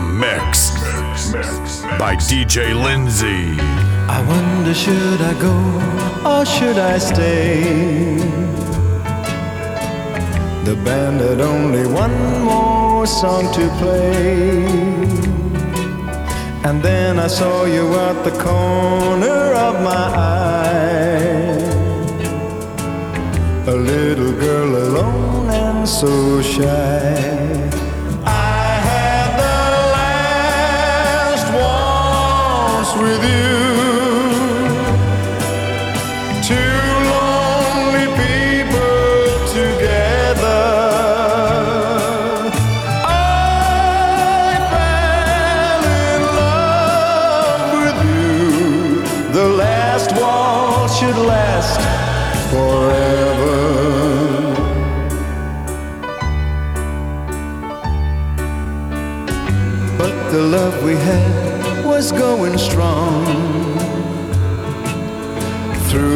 Mix, mix by DJ Lindsay. I wonder should I go or should I stay? The band had only one more song to play. And then I saw you at the corner of my eye. A little girl alone and so shy. you.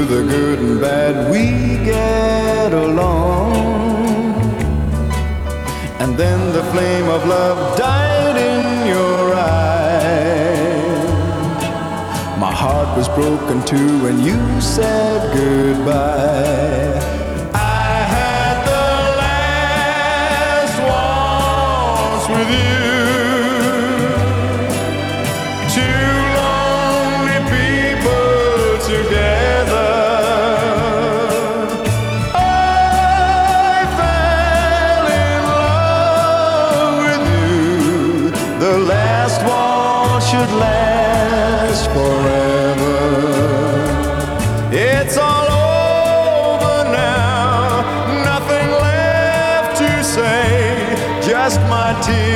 the good and bad, we get along. And then the flame of love died in your eyes. My heart was broken too when you said goodbye. I had the last waltz with you. eternity.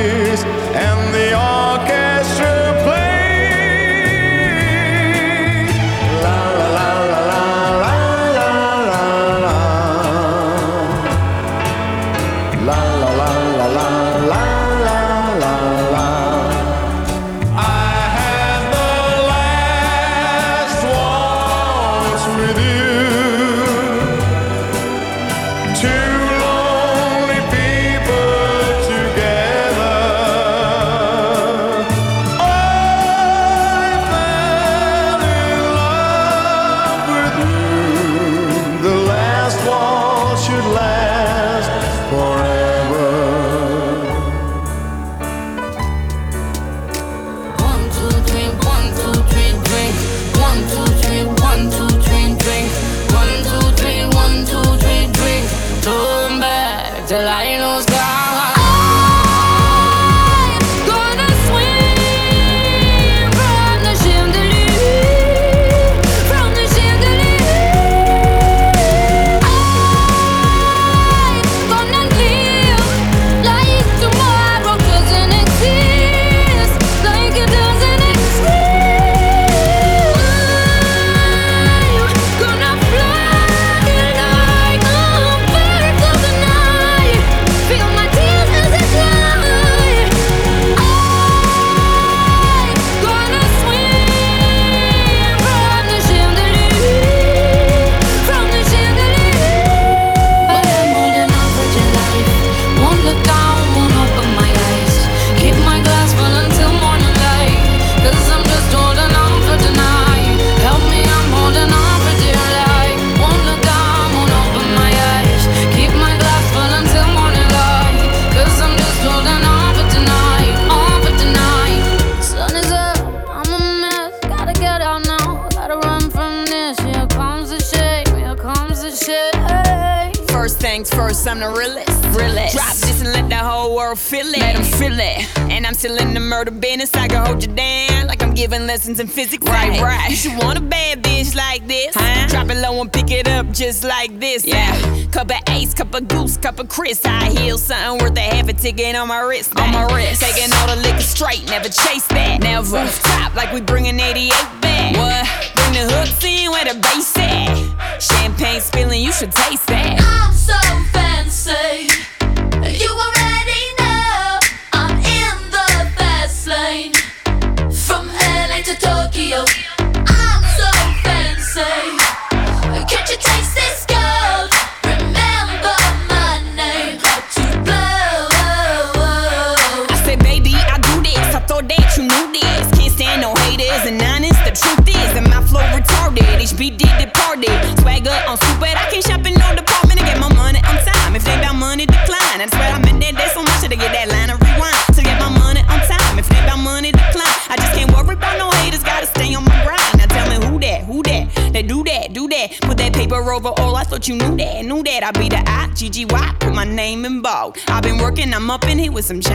Gain on my I'm up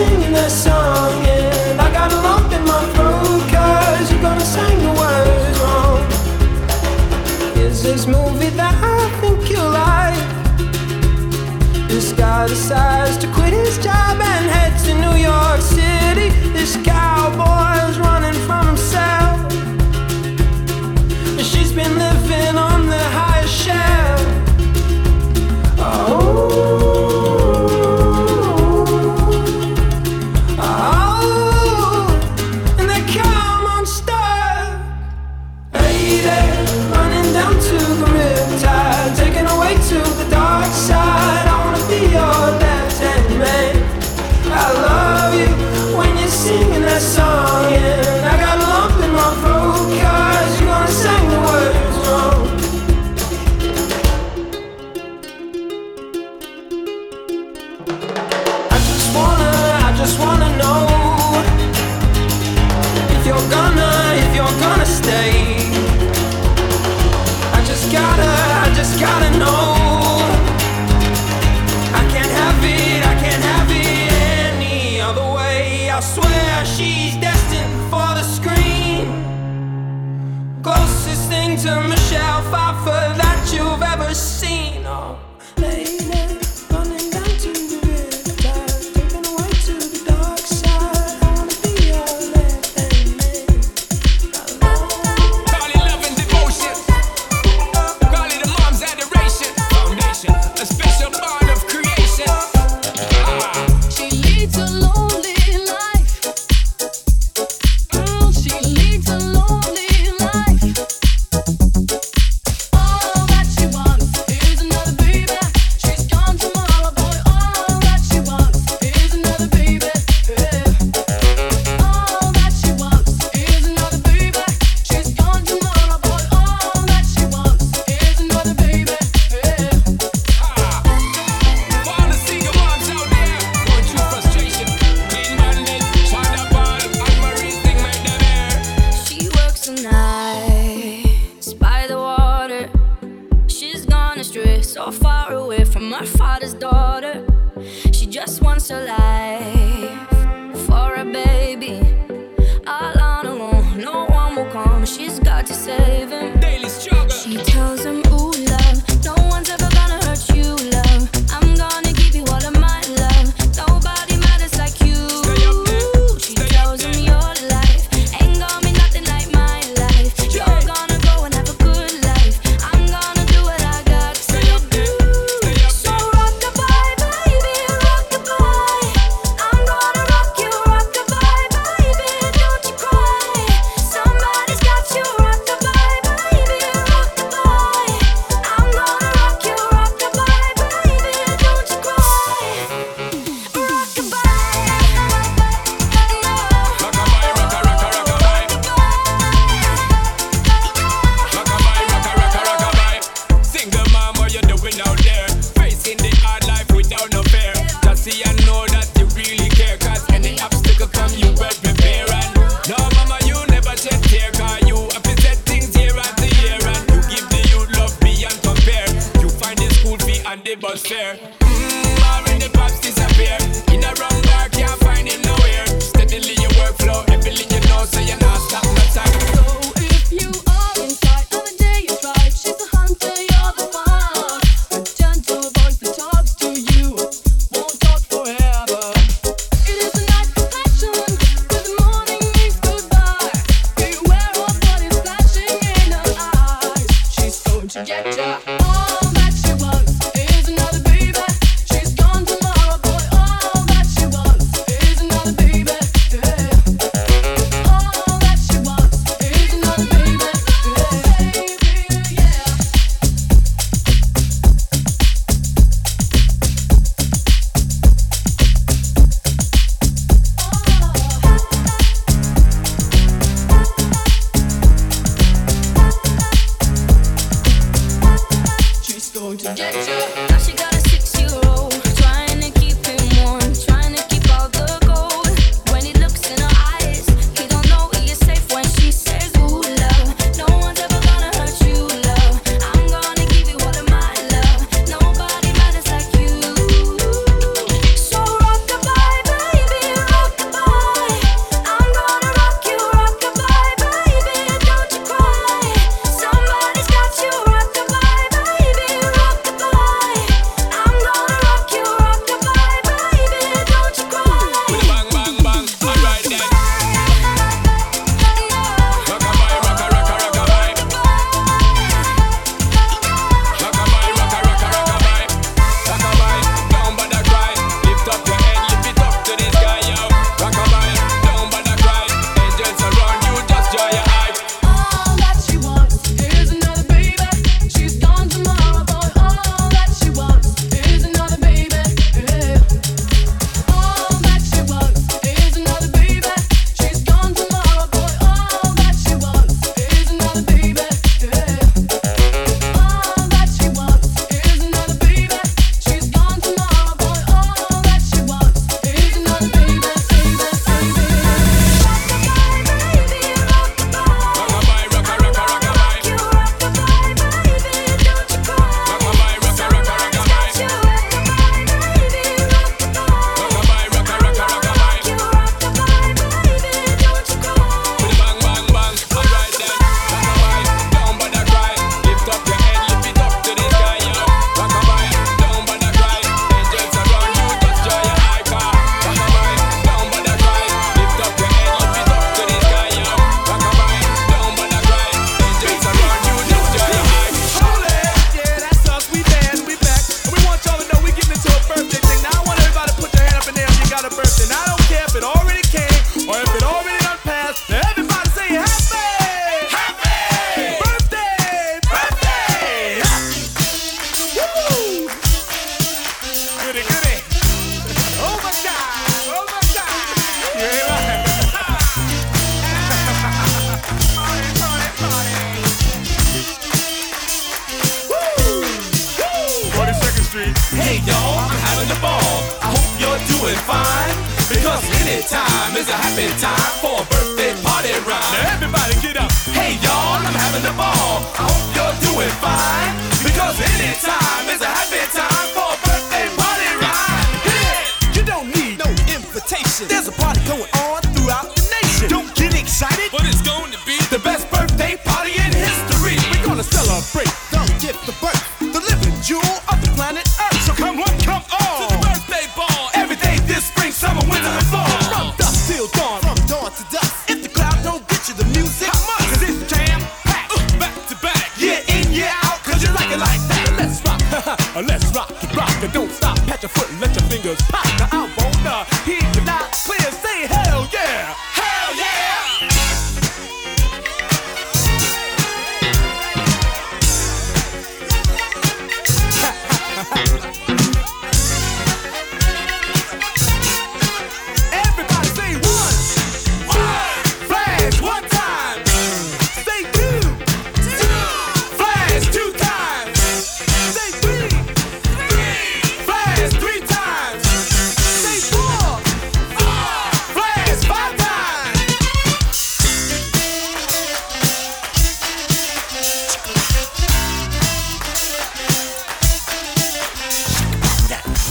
singing that song And I got a lump in my throat Cause you're gonna sing the words wrong. Is this movie that I think you like? This guy decides to quit his job.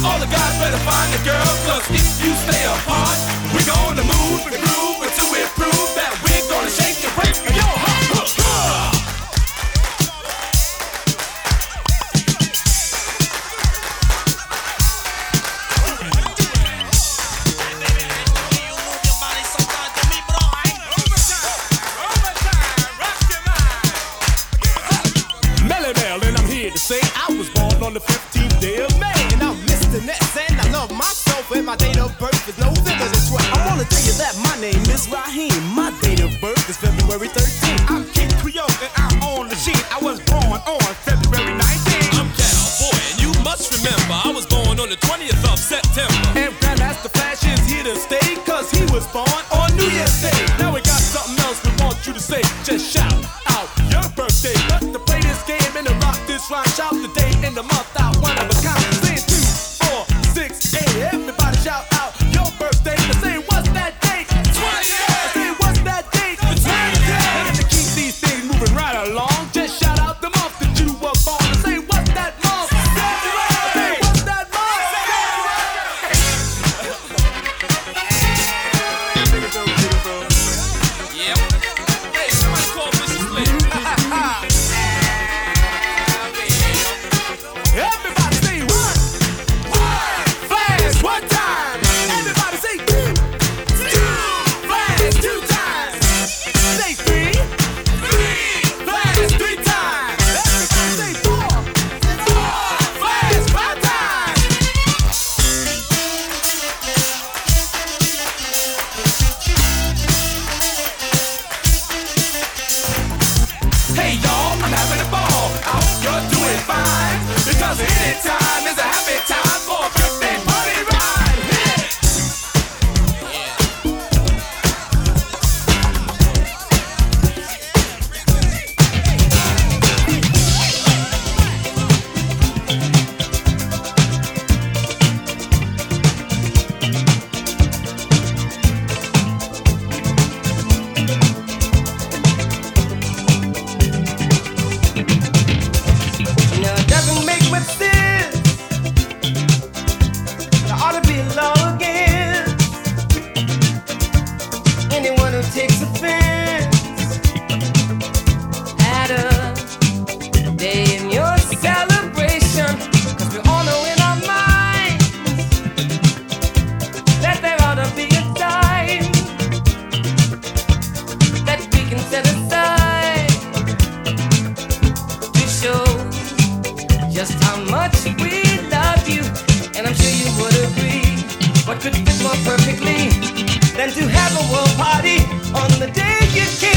All the guys better find a girl, cause if you stay apart, we're gonna move and groove. than to have a world party on the day you came.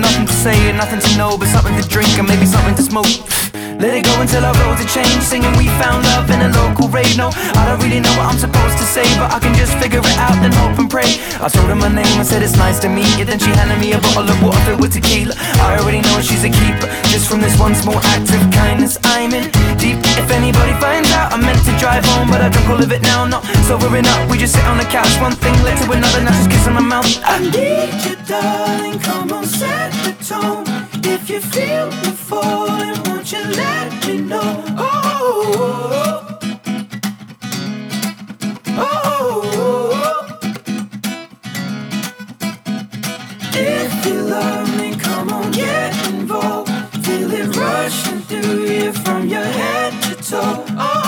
Nothing to say and nothing to know But something to drink and maybe something to smoke Let it go until our roads are changed. Singing we found love in a local rave. No, I don't really know what I'm supposed to say But I can just figure it out then hope and pray. I told her my name, I said it's nice to meet you. Then she handed me a bottle of water filled with tequila. I already know she's a keeper. Just from this one small act of kindness I'm in deep. If anybody finds out I'm meant to drive home But I drunk all of it now, not sobering up. We just sit on the couch, one thing led to another. Now just kiss my mouth. I need you darling, come on set the tone If you feel the falling, won't you let me know Oh, oh, oh. If you love me, come on, get involved. Feel it through you from your head to toe. Oh.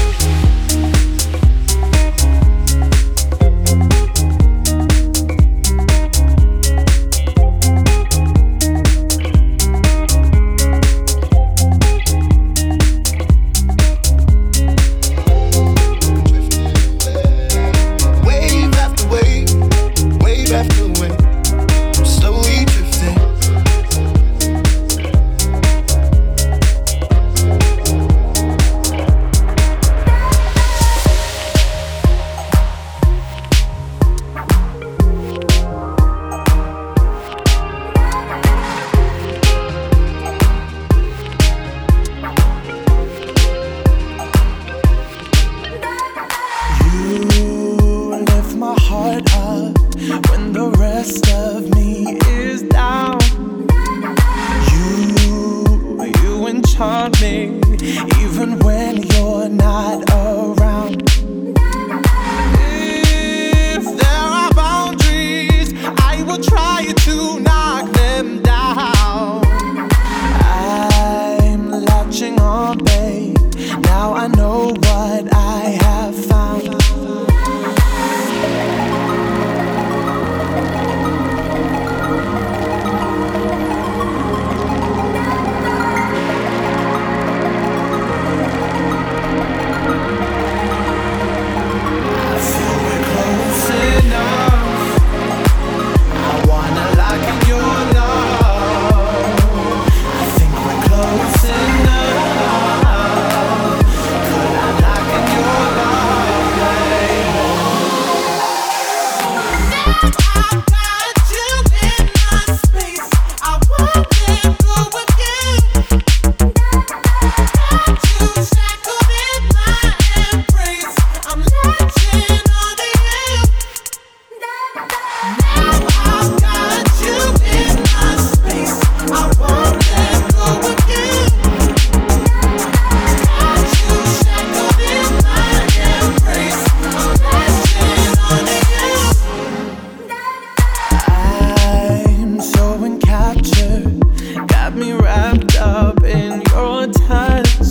Your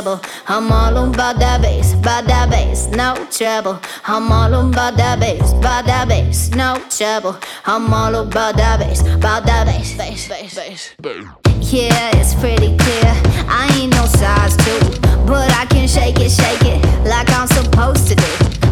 I'm all on by that bass, by that bass, no trouble. I'm all on by that bass, by that bass, no trouble. I'm all on by that bass, by that bass, bass, bass, bass. Yeah, it's pretty clear. I ain't no size two, but I can shake it, shake it like I'm supposed to do.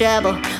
trouble.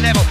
Forward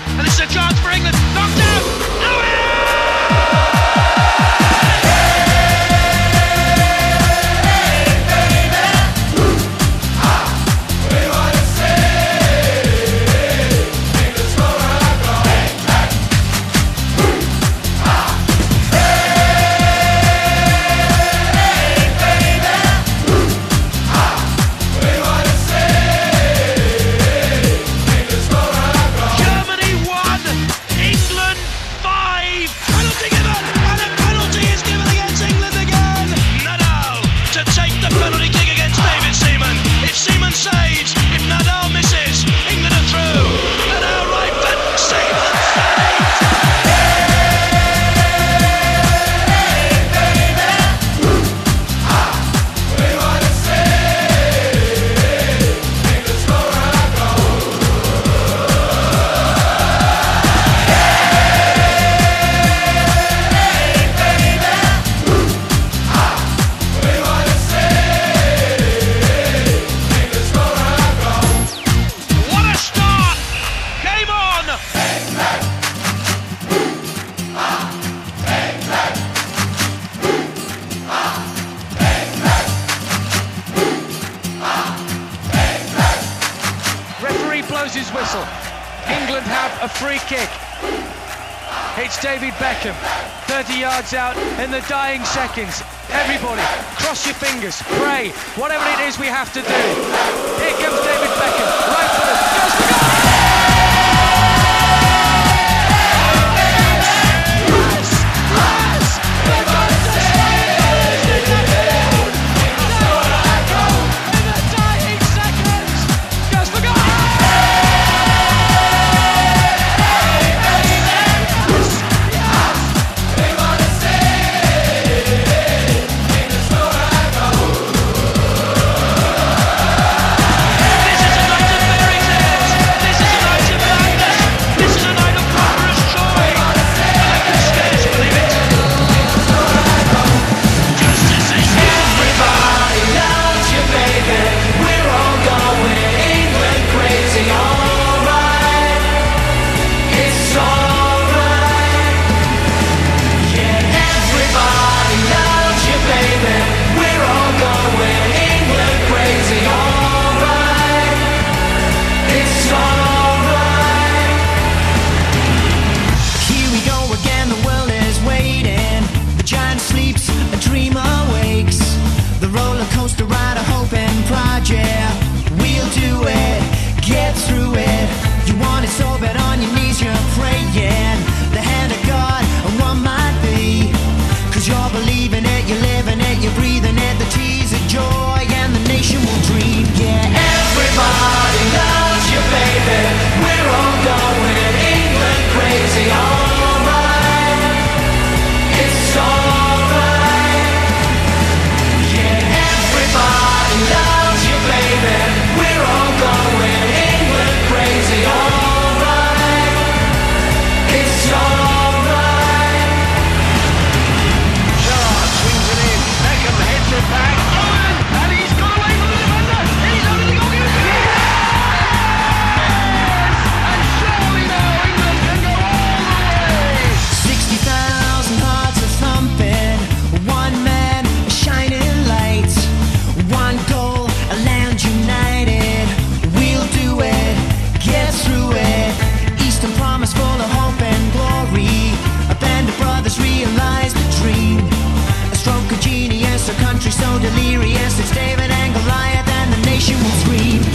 dying seconds. Everybody, cross your fingers, pray, whatever it is we have to do. Here comes David Beckham, right you will scream.